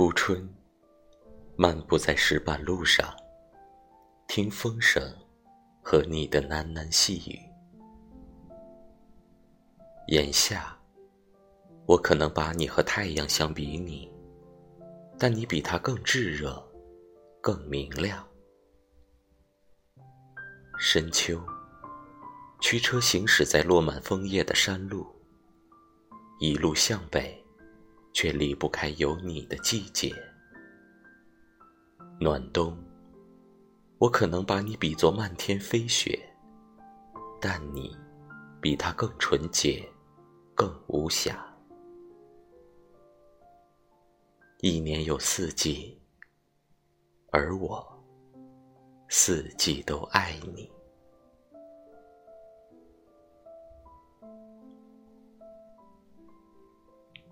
初春，漫步在石板路上，听风声和你的喃喃细语。眼下，我可能把你和太阳相比拟，但你比它更炙热，更明亮。深秋，驱车行驶在落满枫叶的山路，一路向北。却离不开有你的季节。暖冬，我可能把你比作漫天飞雪，但你比它更纯洁，更无瑕。一年有四季，而我四季都爱你。